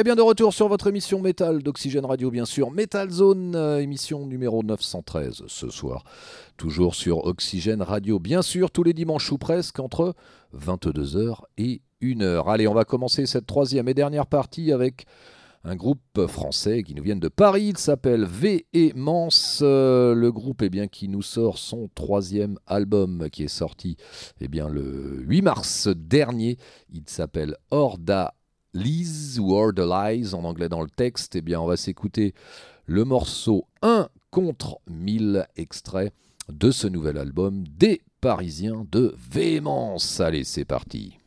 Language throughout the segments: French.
Eh bien, de retour sur votre émission Métal d'Oxygène Radio, bien sûr. Metal Zone, euh, émission numéro 913 ce soir. Toujours sur Oxygène Radio, bien sûr, tous les dimanches ou presque, entre 22h et 1h. Allez, on va commencer cette troisième et dernière partie avec un groupe français qui nous vient de Paris. Il s'appelle Véhémence. Euh, le groupe eh bien, qui nous sort son troisième album qui est sorti eh bien, le 8 mars dernier. Il s'appelle Orda Lies ou Lies en anglais dans le texte, eh bien on va s'écouter le morceau 1 contre 1000 extrait de ce nouvel album des Parisiens de Véhémence. Allez, c'est parti.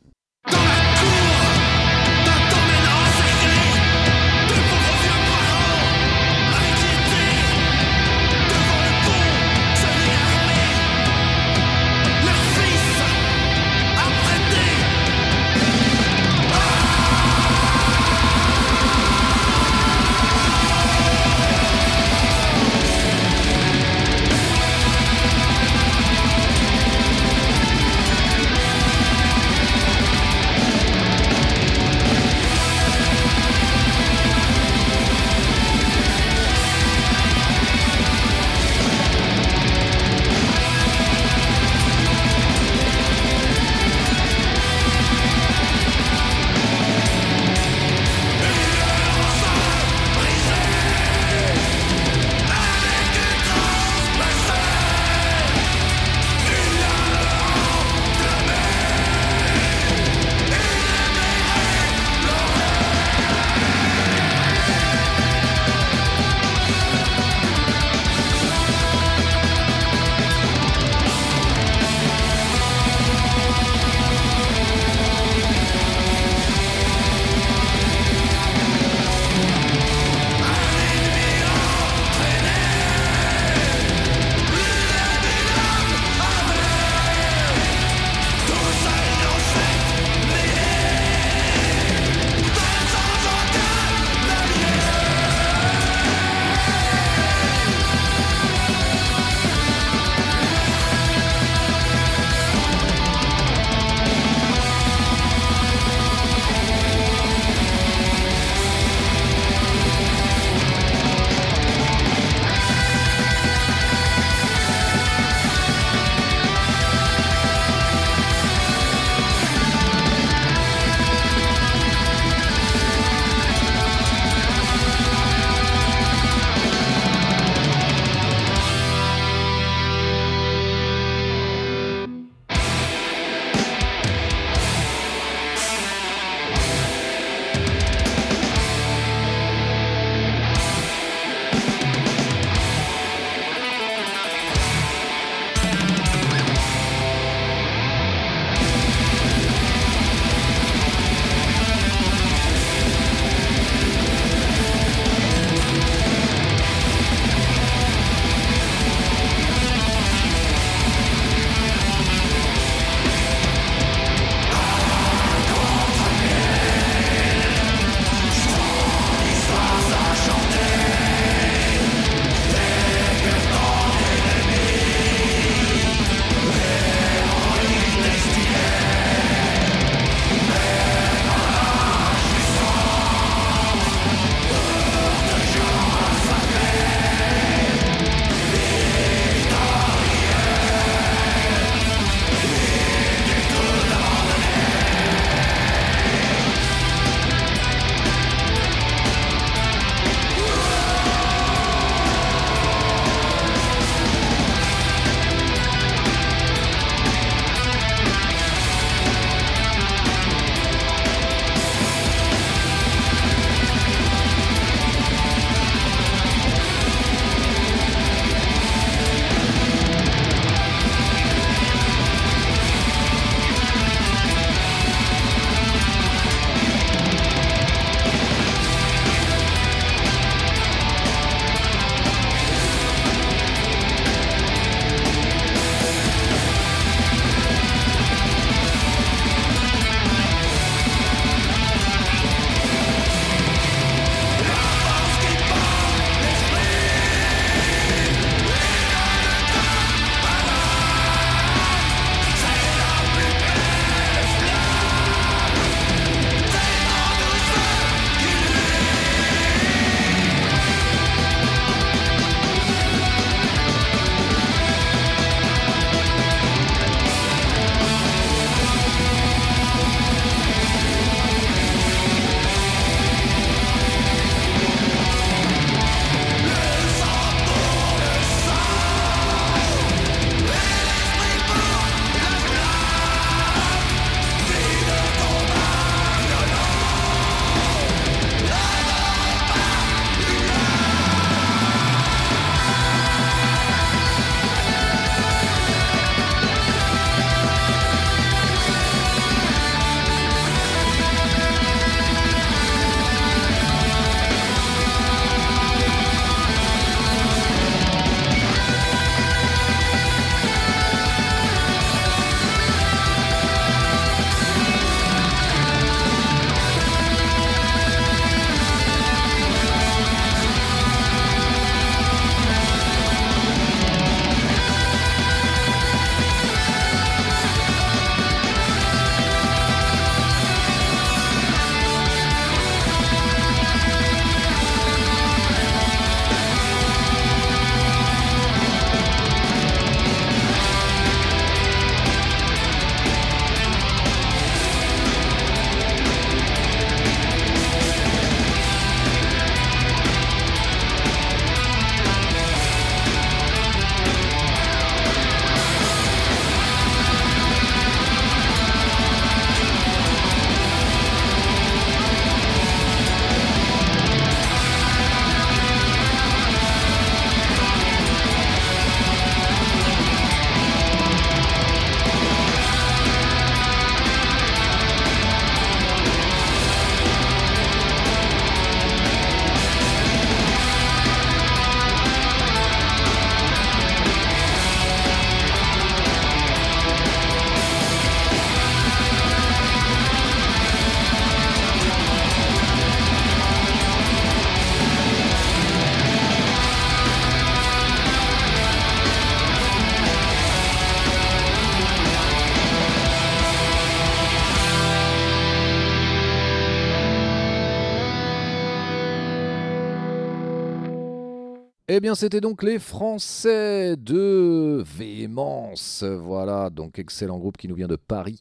Eh bien, c'était donc les Français de Véhémence. Voilà, donc excellent groupe qui nous vient de Paris.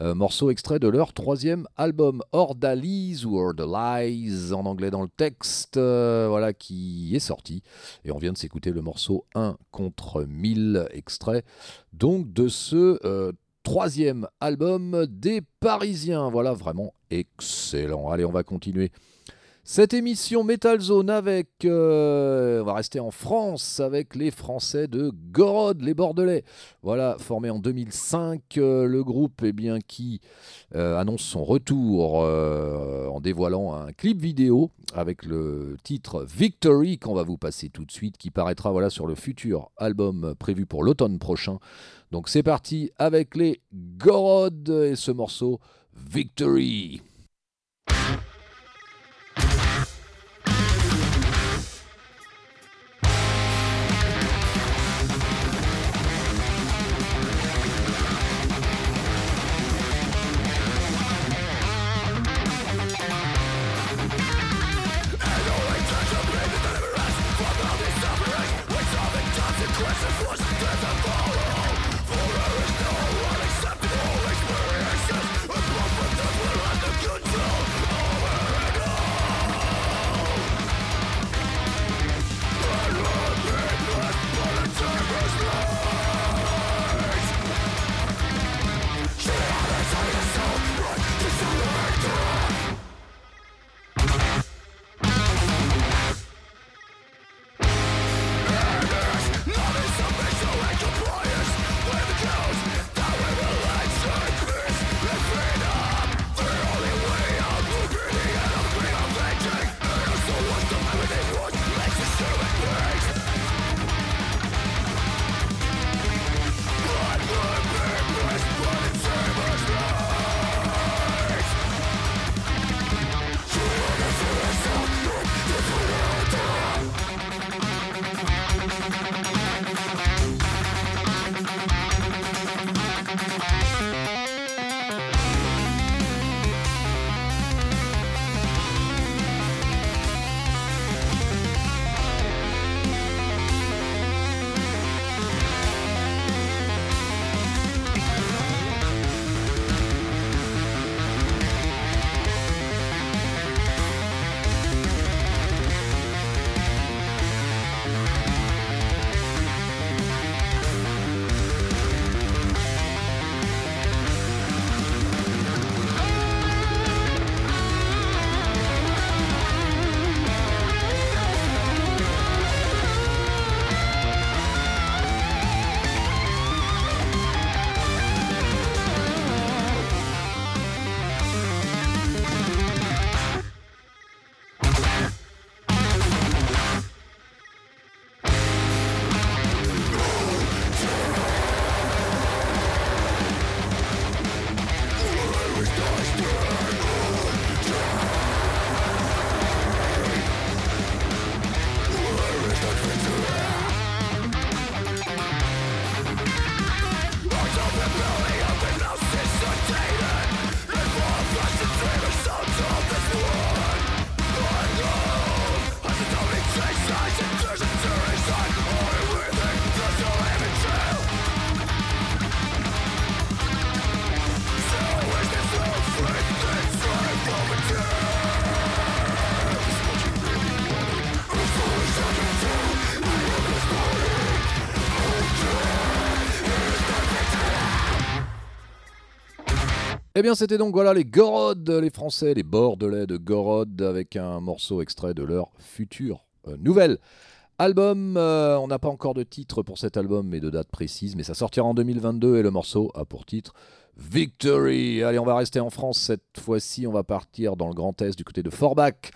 Euh, morceau extrait de leur troisième album, Ordalies ou Ordalies en anglais dans le texte, euh, voilà, qui est sorti. Et on vient de s'écouter le morceau 1 contre 1000, extrait donc de ce euh, troisième album des Parisiens. Voilà, vraiment excellent. Allez, on va continuer cette émission Metal Zone avec, euh, on va rester en France avec les Français de Gorod, les Bordelais. Voilà, formé en 2005, euh, le groupe eh bien, qui euh, annonce son retour en dévoilant un clip vidéo avec le titre Victory qu'on va vous passer tout de suite, qui paraîtra sur le futur album prévu pour l'automne prochain. Donc c'est parti avec les Gorod et ce morceau Victory. Eh bien, c'était donc voilà les Gorod, les Français, les Bordelais de Gorod, avec un morceau extrait de leur futur euh, nouvelle album. Euh, on n'a pas encore de titre pour cet album, mais de date précise, mais ça sortira en 2022 et le morceau a pour titre Victory. Allez, on va rester en France cette fois-ci. On va partir dans le Grand Est du côté de Forbach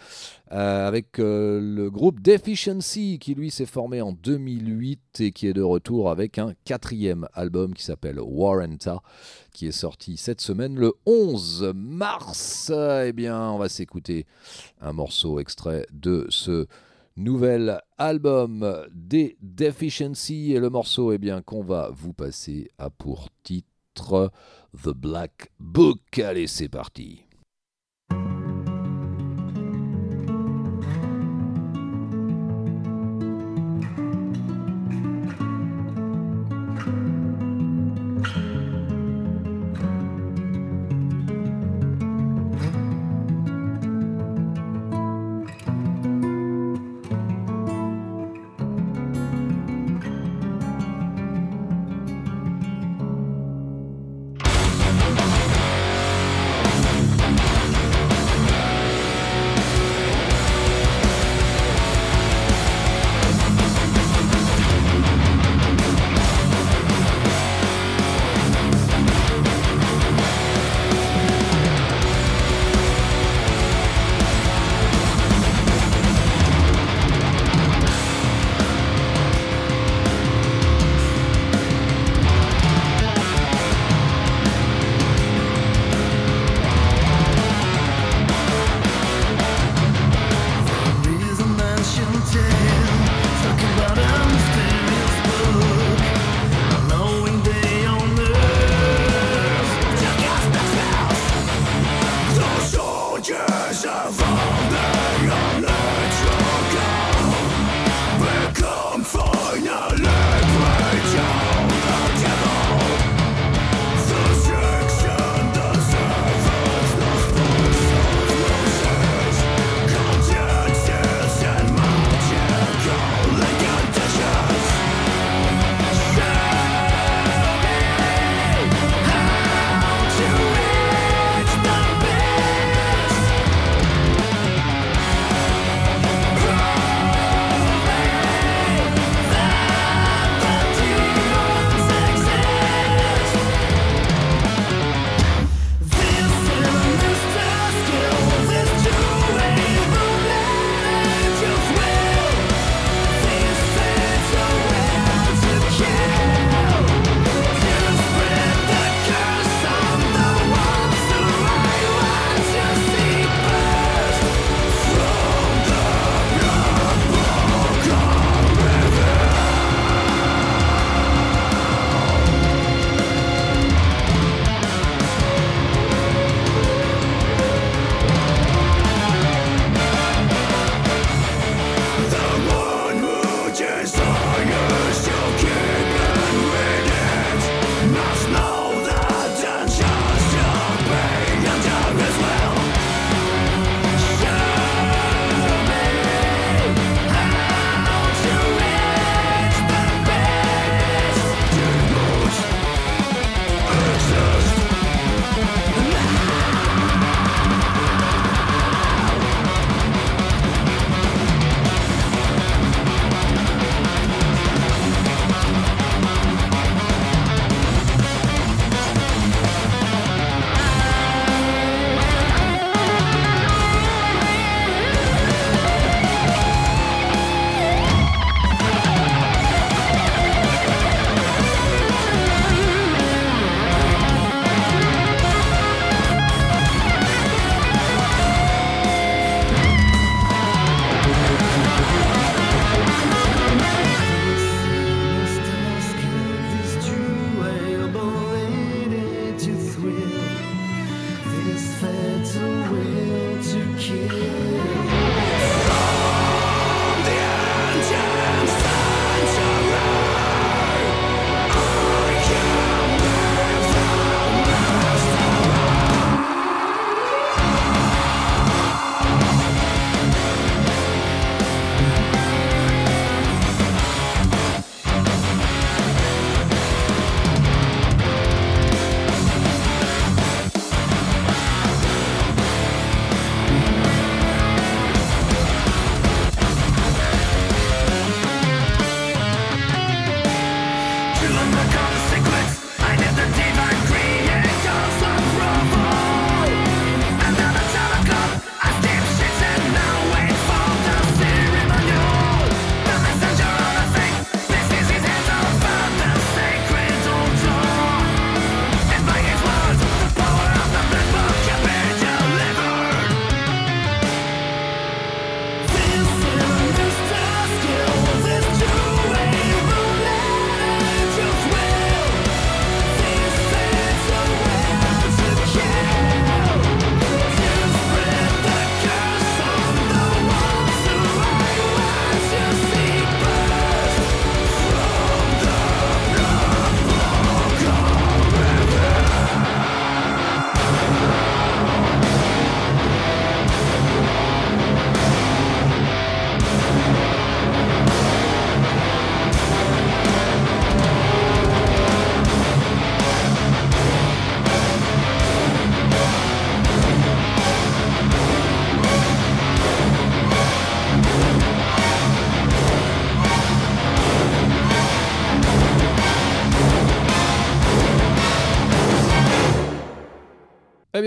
euh, avec euh, le groupe Deficiency qui lui s'est formé en 2008 et qui est de retour avec un quatrième album qui s'appelle Warrenta qui est sorti cette semaine le 11 mars. Eh bien, on va s'écouter un morceau extrait de ce nouvel album des Deficiency et le morceau eh qu'on va vous passer à pour titre The Black Book. Allez, c'est parti.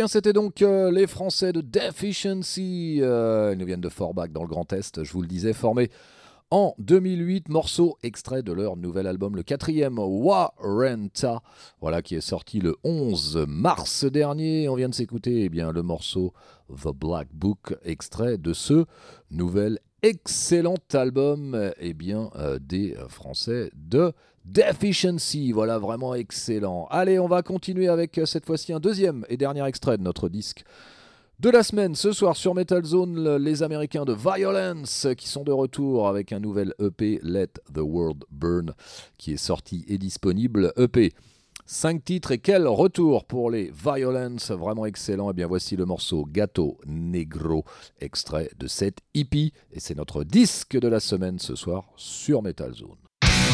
C'était donc euh, les Français de Deficiency. Euh, ils nous viennent de Forbach dans le Grand Est, je vous le disais, formés en 2008, morceau extrait de leur nouvel album, le quatrième Warrenta, voilà qui est sorti le 11 mars dernier. On vient de s'écouter eh bien le morceau The Black Book, extrait de ce nouvel excellent album eh bien, euh, des Français de Deficiency, voilà, vraiment excellent. Allez, on va continuer avec euh, cette fois-ci un deuxième et dernier extrait de notre disque de la semaine. Ce soir sur Metal Zone, les Américains de Violence qui sont de retour avec un nouvel EP, Let the World Burn, qui est sorti et disponible. EP. 5 titres et quel retour pour les Violence, vraiment excellent. Et eh bien voici le morceau Gato Negro, extrait de cette hippie. Et c'est notre disque de la semaine ce soir sur Metal Zone.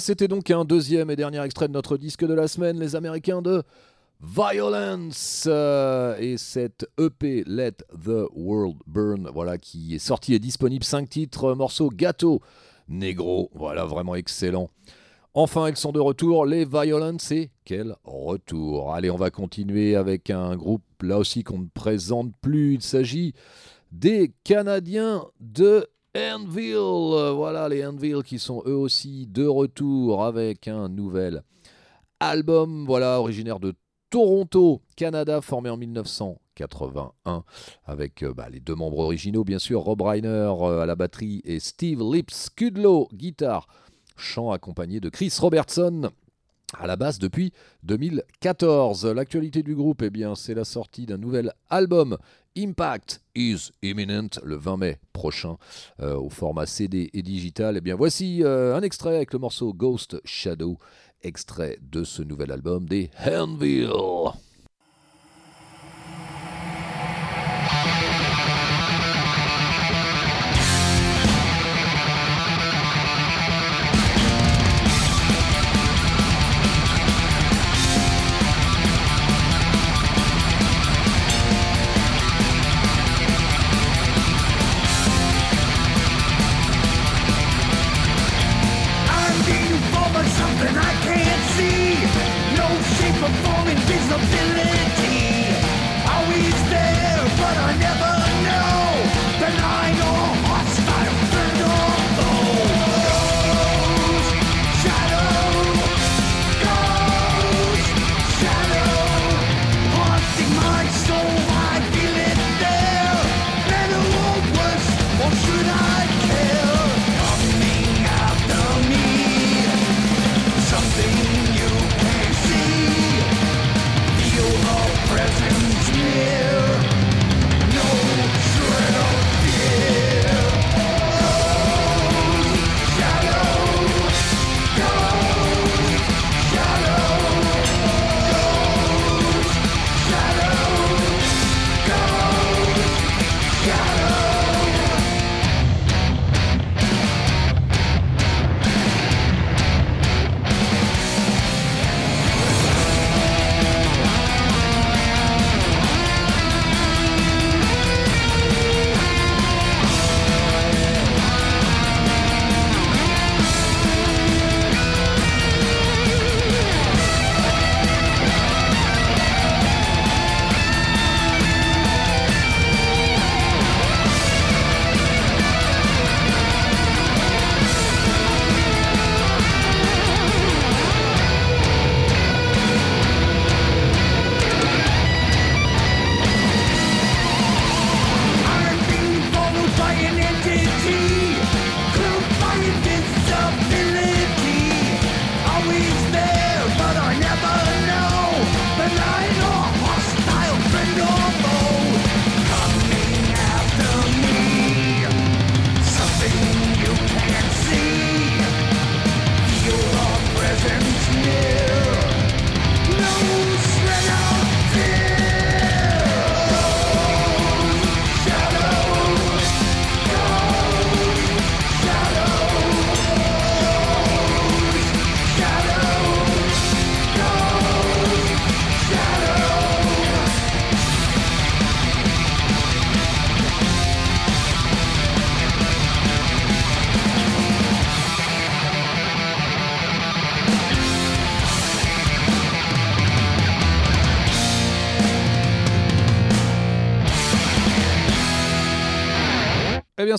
C'était donc un deuxième et dernier extrait de notre disque de la semaine, les Américains de Violence euh, et cette EP Let the World Burn, voilà qui est sorti et disponible 5 titres, morceau gâteau négro, voilà vraiment excellent. Enfin, ils sont de retour, les Violence et quel retour. Allez, on va continuer avec un groupe là aussi qu'on ne présente plus, il s'agit des Canadiens de Anvil, euh, voilà les Anvil qui sont eux aussi de retour avec un nouvel album, voilà, originaire de Toronto, Canada, formé en 1981, avec euh, bah, les deux membres originaux, bien sûr, Rob Reiner euh, à la batterie et Steve Lips Kudlow, guitare, chant accompagné de Chris Robertson à la base depuis 2014. L'actualité du groupe, eh bien, c'est la sortie d'un nouvel album Impact is imminent le 20 mai prochain euh, au format CD et digital. Eh bien, voici euh, un extrait avec le morceau Ghost Shadow, extrait de ce nouvel album des Handville. Performing full. Always there, but I never.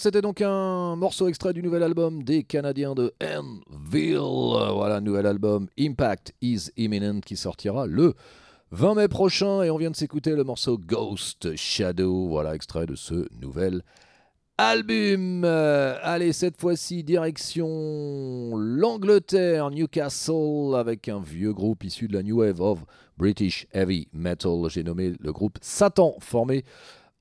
C'était donc un morceau extrait du nouvel album des Canadiens de Anvil. Voilà, nouvel album Impact is Imminent qui sortira le 20 mai prochain. Et on vient de s'écouter le morceau Ghost Shadow. Voilà, extrait de ce nouvel album. allez, cette fois-ci, direction l'Angleterre, Newcastle, avec un vieux groupe issu de la New Wave of British Heavy Metal. J'ai nommé le groupe Satan, formé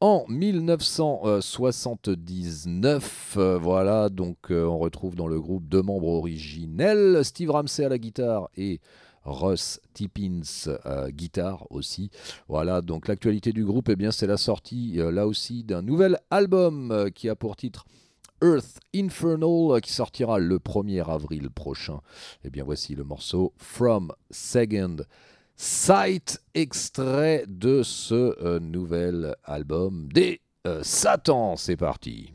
en 1979. Euh, voilà, donc euh, on retrouve dans le groupe deux membres originels, Steve Ramsey à la guitare et Russ Tippins euh, guitare aussi. Voilà, donc l'actualité du groupe, eh bien, c'est la sortie là aussi d'un nouvel album qui a pour titre Earth Infernal qui sortira le 1er avril prochain. Eh bien, voici le morceau From Second Sight, extrait de ce euh, nouvel album des euh, Satan. C'est parti.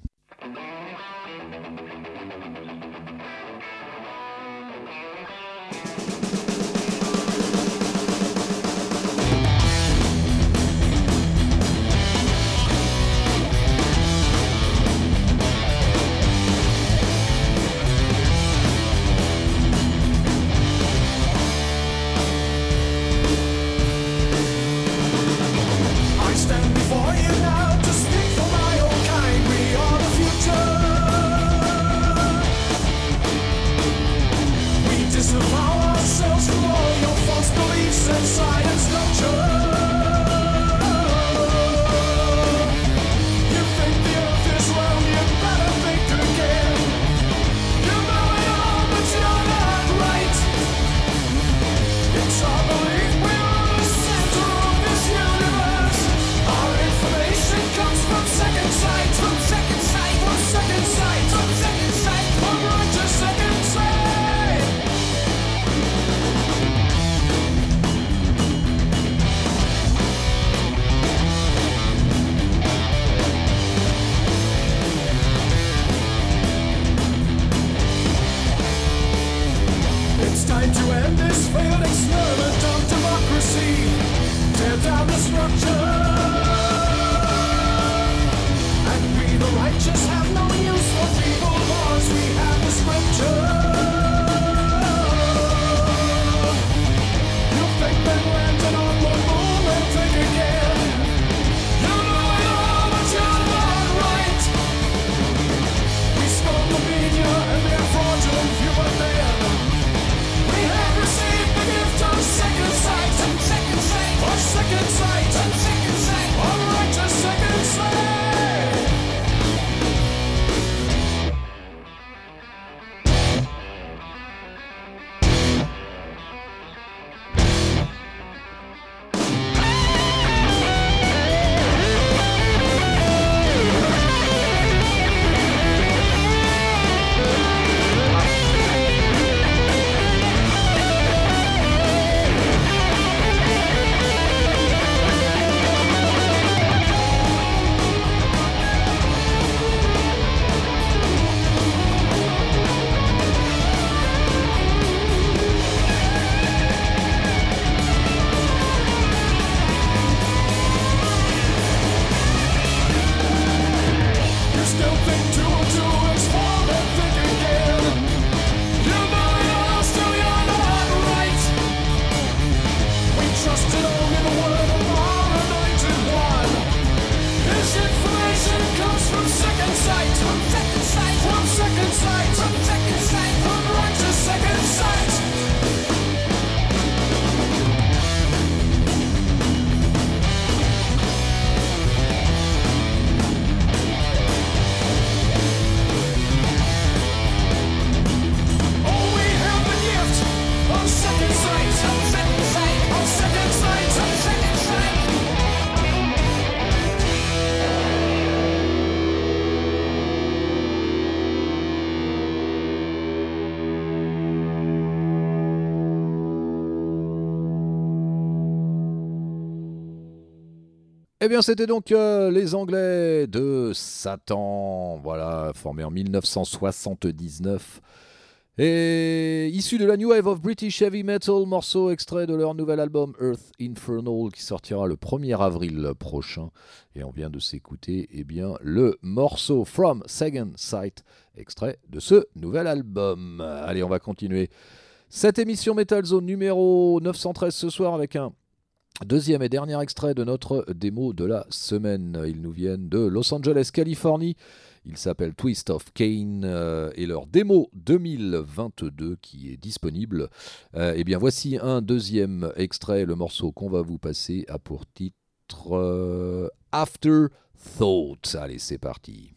Eh bien, c'était donc euh, les Anglais de Satan, voilà, formés en 1979. Et issu de la New Wave of British Heavy Metal, morceau extrait de leur nouvel album Earth Infernal qui sortira le 1er avril prochain. Et on vient de s'écouter eh bien, le morceau From Second Sight, extrait de ce nouvel album. Allez, on va continuer cette émission Metal Zone numéro 913 ce soir avec un Deuxième et dernier extrait de notre démo de la semaine. Ils nous viennent de Los Angeles, Californie. Ils s'appellent Twist of Kane euh, et leur démo 2022 qui est disponible. Euh, eh bien, voici un deuxième extrait. Le morceau qu'on va vous passer a pour titre euh, After Thought. Allez, c'est parti.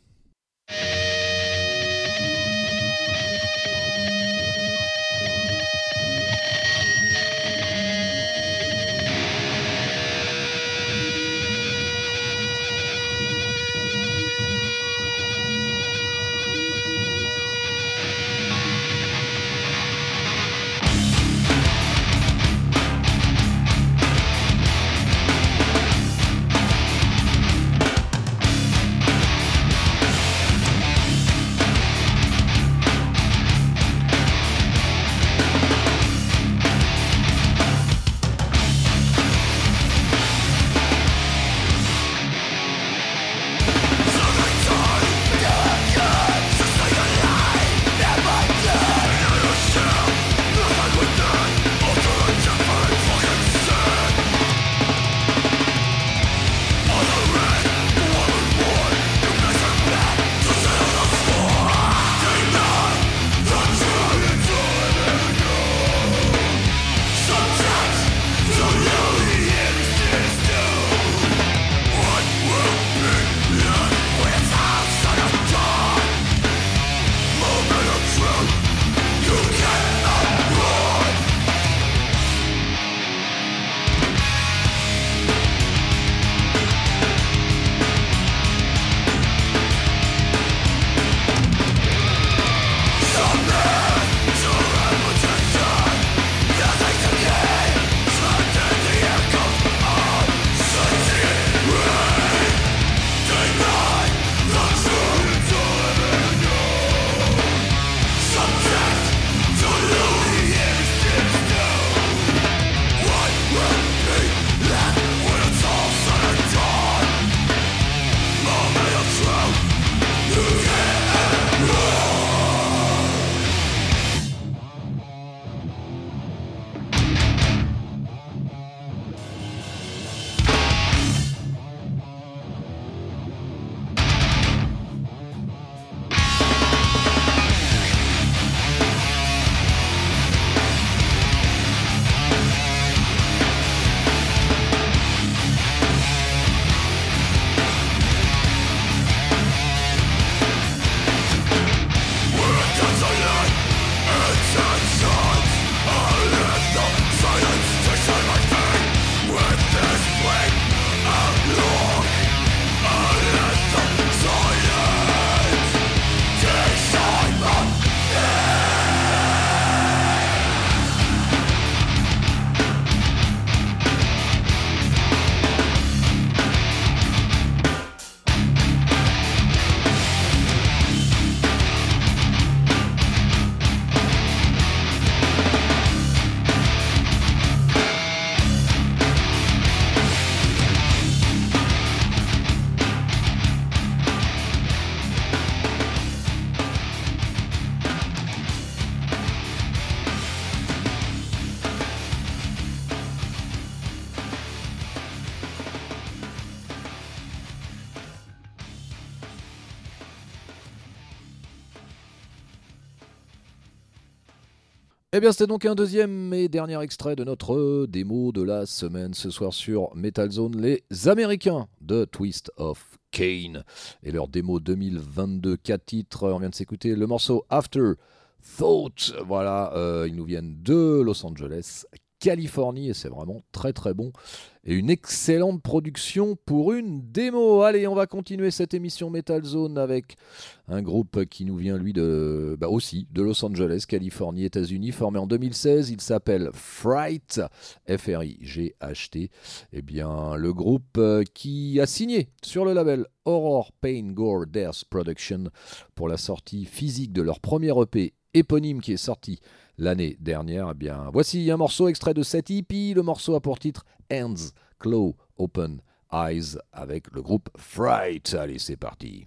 Eh bien, c'était donc un deuxième et dernier extrait de notre démo de la semaine ce soir sur Metal Zone, les Américains de Twist of Kane et leur démo 2022, 4 titres. On vient de s'écouter le morceau After Thought. Voilà, euh, ils nous viennent de Los Angeles, Californie et c'est vraiment très très bon et une excellente production pour une démo. Allez, on va continuer cette émission Metal Zone avec un groupe qui nous vient lui de bah aussi de Los Angeles, Californie, États-Unis, formé en 2016. Il s'appelle Fright, F R I G H T. Eh bien, le groupe euh, qui a signé sur le label Horror Pain Gore Death Production pour la sortie physique de leur premier EP éponyme qui est sorti l'année dernière. Eh bien, voici un morceau extrait de cette EP. Le morceau a pour titre Hands, Claw, Open Eyes avec le groupe Fright. Allez, c'est parti.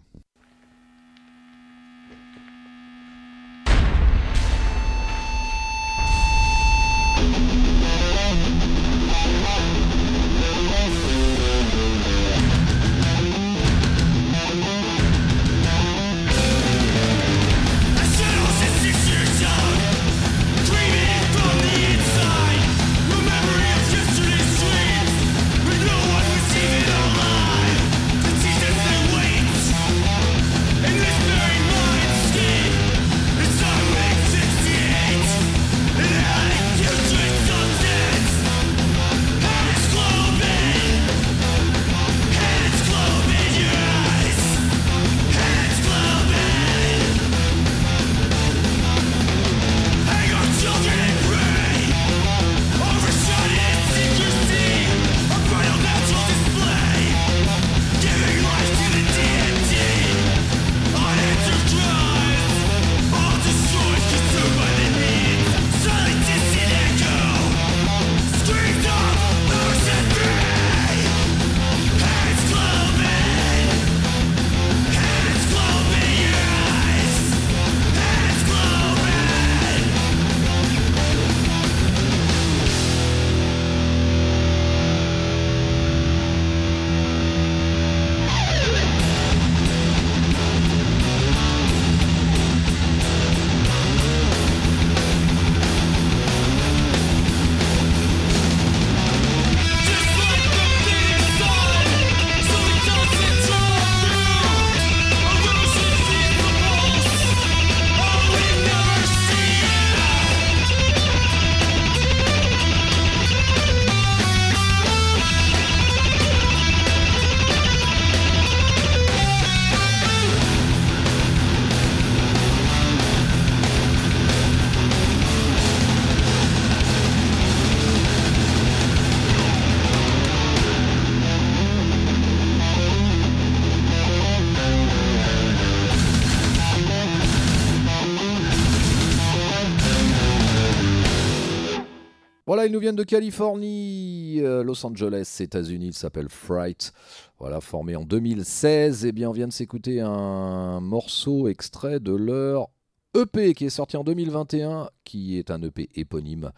Viennent de Californie, euh, Los Angeles, États-Unis. Il s'appelle Fright. Voilà, formé en 2016. Et eh bien, on vient de s'écouter un morceau extrait de leur EP qui est sorti en 2021, qui est un EP éponyme.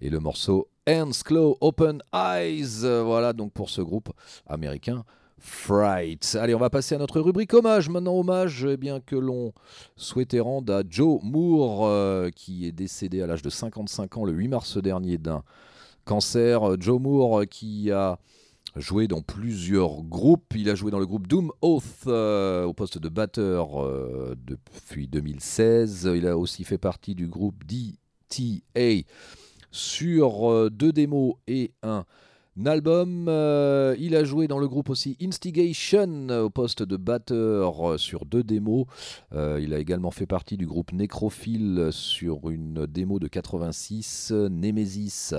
Et le morceau Hands Claw Open Eyes. Voilà donc pour ce groupe américain. Fright. Allez, on va passer à notre rubrique hommage. Maintenant, hommage eh bien, que l'on souhaitait rendre à Joe Moore, euh, qui est décédé à l'âge de 55 ans le 8 mars dernier d'un cancer. Joe Moore euh, qui a joué dans plusieurs groupes. Il a joué dans le groupe Doom Oath euh, au poste de batteur depuis 2016. Il a aussi fait partie du groupe DTA sur deux démos et un album. Euh, il a joué dans le groupe aussi Instigation au poste de batteur euh, sur deux démos. Euh, il a également fait partie du groupe Necrophile sur une démo de 86, Nemesis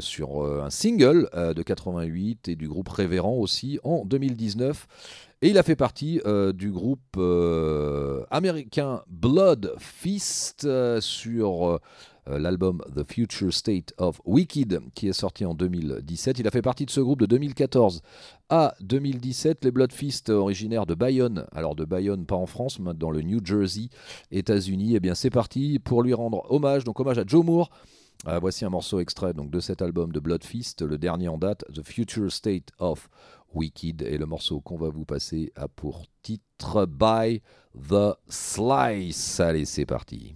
sur un single de 88 et du groupe Révérend aussi en 2019. Et il a fait partie du groupe américain Blood Fist sur l'album The Future State of Wicked qui est sorti en 2017. Il a fait partie de ce groupe de 2014 à 2017. Les Bloodfist originaires de Bayonne, alors de Bayonne pas en France, mais dans le New Jersey, États-Unis. Et eh bien c'est parti pour lui rendre hommage, donc hommage à Joe Moore. Euh, voici un morceau extrait donc, de cet album de Bloodfist, le dernier en date, The Future State of Wicked. Et le morceau qu'on va vous passer a pour titre By the Slice. Allez, c'est parti.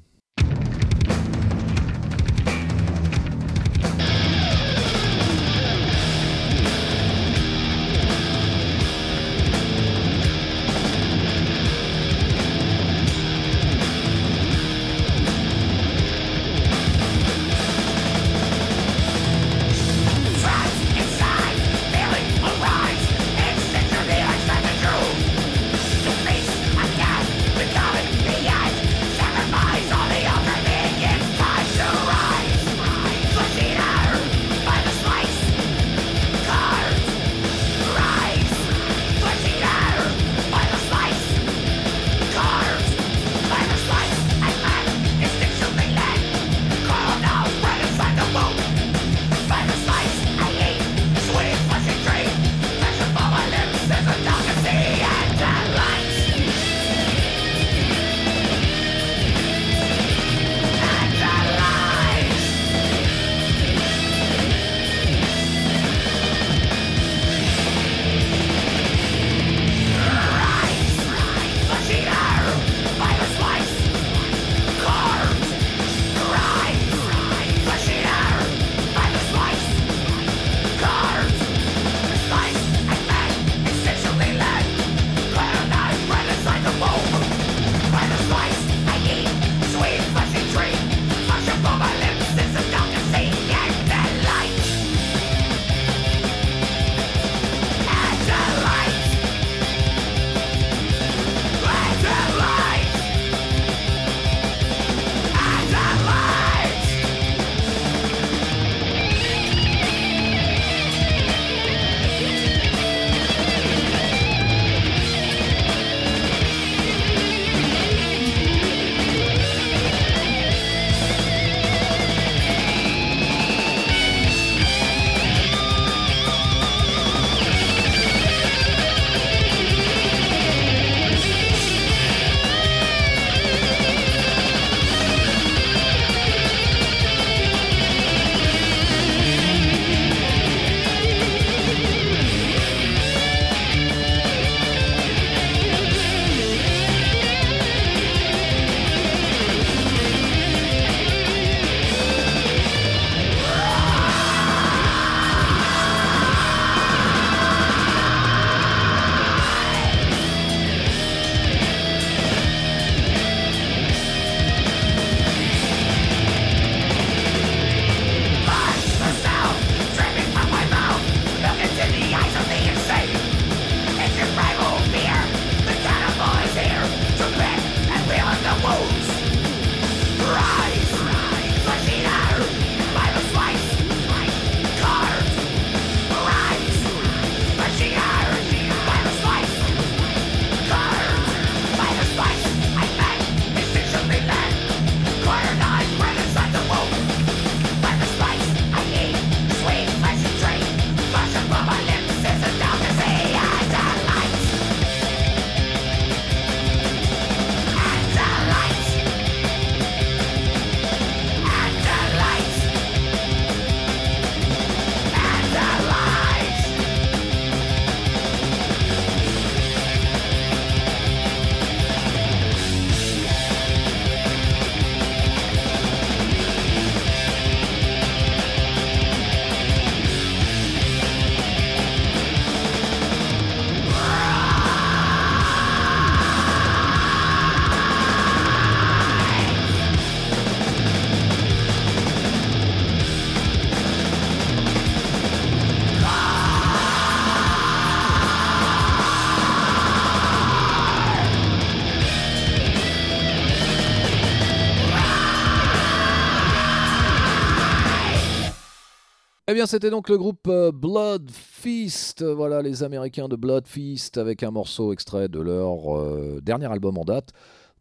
C'était donc le groupe euh, Blood Feast, voilà les Américains de Blood Feast, avec un morceau extrait de leur euh, dernier album en date,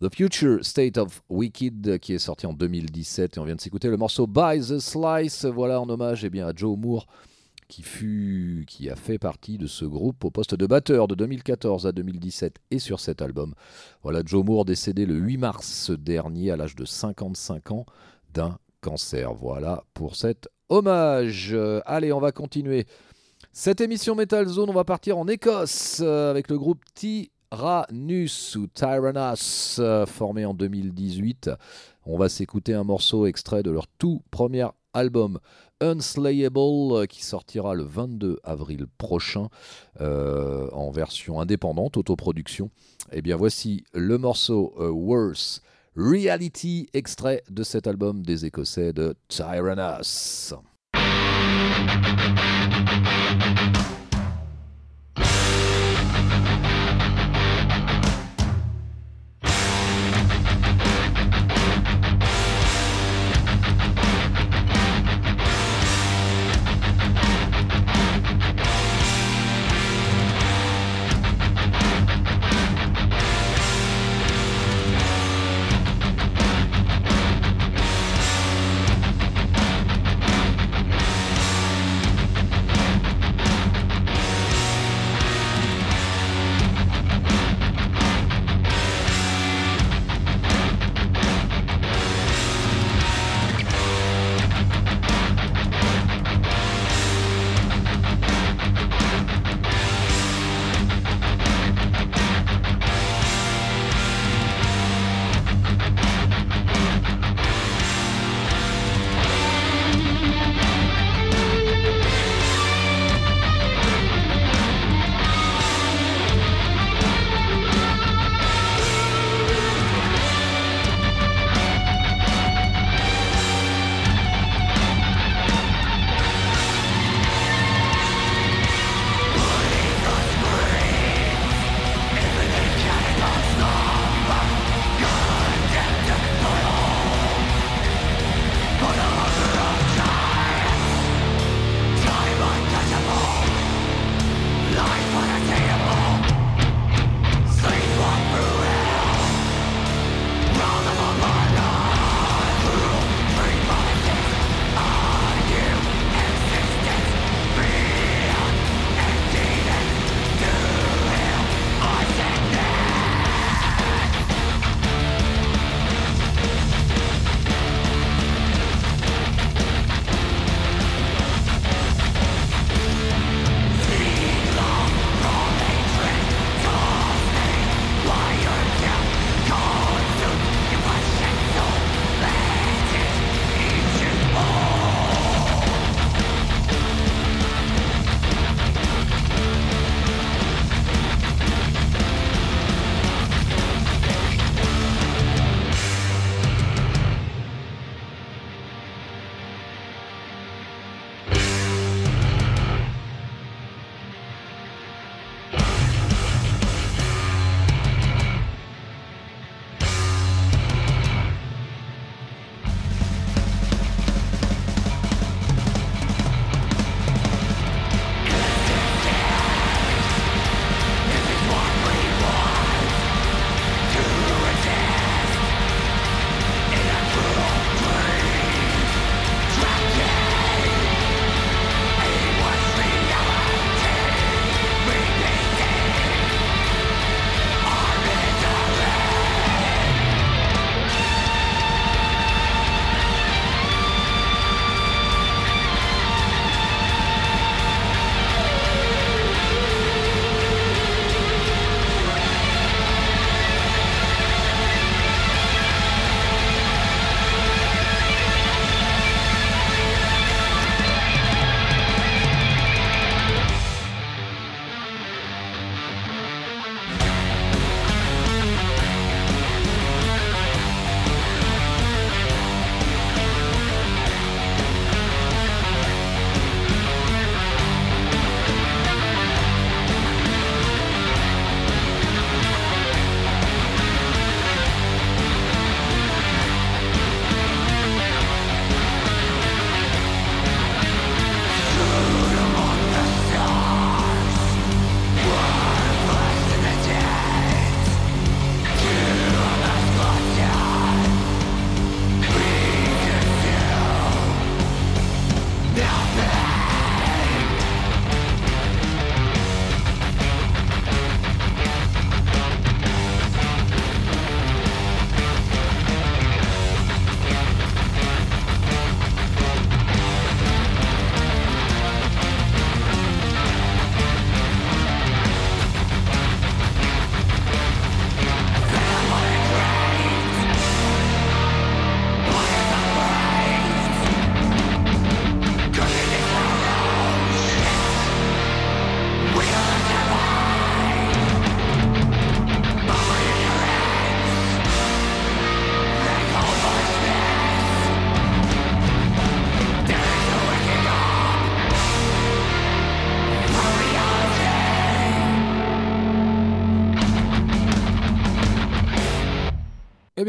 The Future State of Wicked, qui est sorti en 2017, et on vient de s'écouter le morceau By the Slice, voilà en hommage eh bien, à Joe Moore, qui, fut, qui a fait partie de ce groupe au poste de batteur de 2014 à 2017 et sur cet album. Voilà Joe Moore décédé le 8 mars dernier à l'âge de 55 ans d'un cancer. Voilà pour cette hommage. Euh, allez, on va continuer. Cette émission Metal Zone, on va partir en Écosse euh, avec le groupe Tyrannus ou Tyrannus, euh, formé en 2018. On va s'écouter un morceau extrait de leur tout premier album Unslayable qui sortira le 22 avril prochain en version indépendante, autoproduction. Et eh bien voici le morceau Worse Reality, extrait de cet album des Écossais de Tyrannus.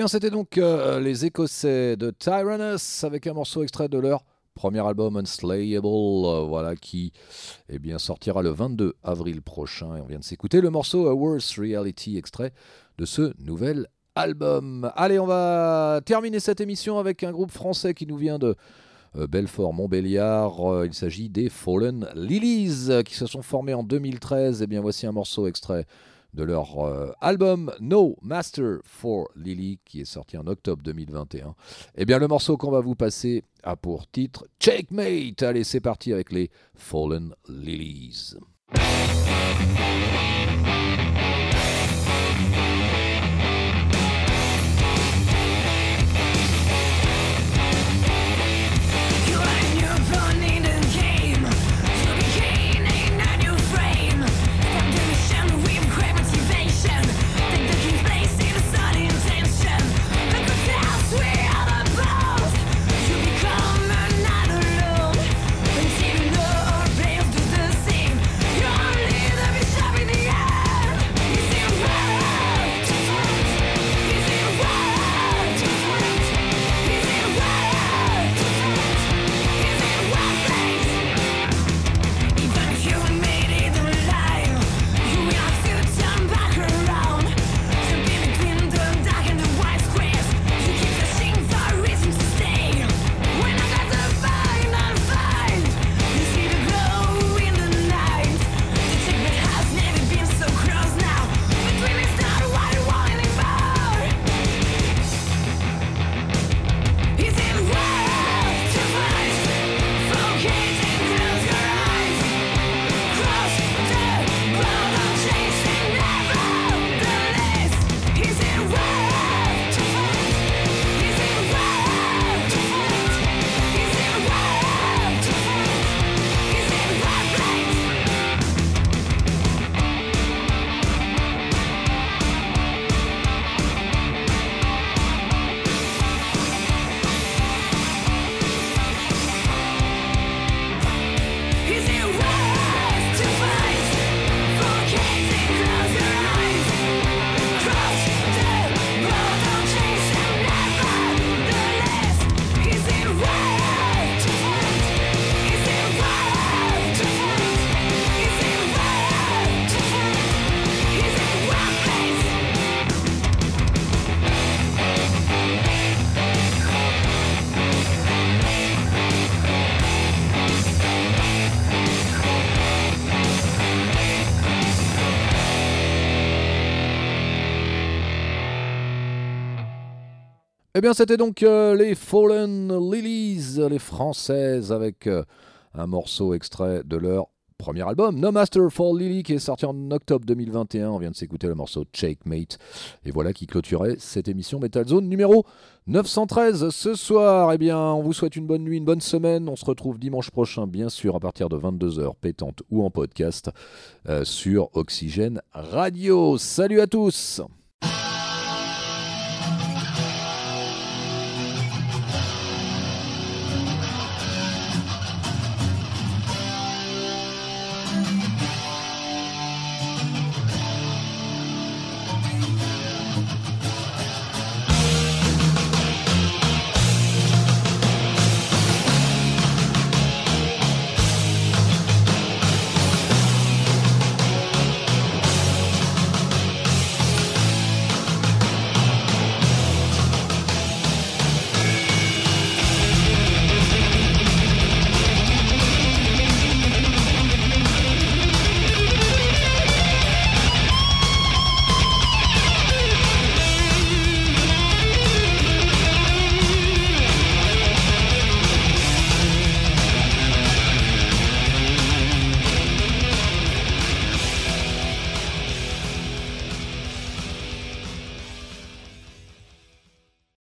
C'était donc euh, les Écossais de Tyrannus avec un morceau extrait de leur premier album Unslayable, euh, voilà qui eh bien, sortira le 22 avril prochain. Et on vient de s'écouter le morceau A Worse Reality, extrait de ce nouvel album. Allez, on va terminer cette émission avec un groupe français qui nous vient de euh, Belfort-Montbéliard. il s'agit des Fallen Lilies qui se sont formés en 2013. Et eh bien, voici un morceau extrait de leur euh, album No Master for Lily qui est sorti en octobre 2021. Eh bien le morceau qu'on va vous passer a pour titre Checkmate. Allez, c'est parti avec les Fallen Lilies. Eh bien, c'était donc euh, les Fallen Lilies, les françaises, avec euh, un morceau extrait de leur premier album, No Master for Lily, qui est sorti en octobre 2021. On vient de s'écouter le morceau Checkmate. Et voilà qui clôturait cette émission Metal Zone numéro 913 ce soir. Eh bien, on vous souhaite une bonne nuit, une bonne semaine. On se retrouve dimanche prochain, bien sûr, à partir de 22h, pétante ou en podcast, euh, sur Oxygène Radio. Salut à tous!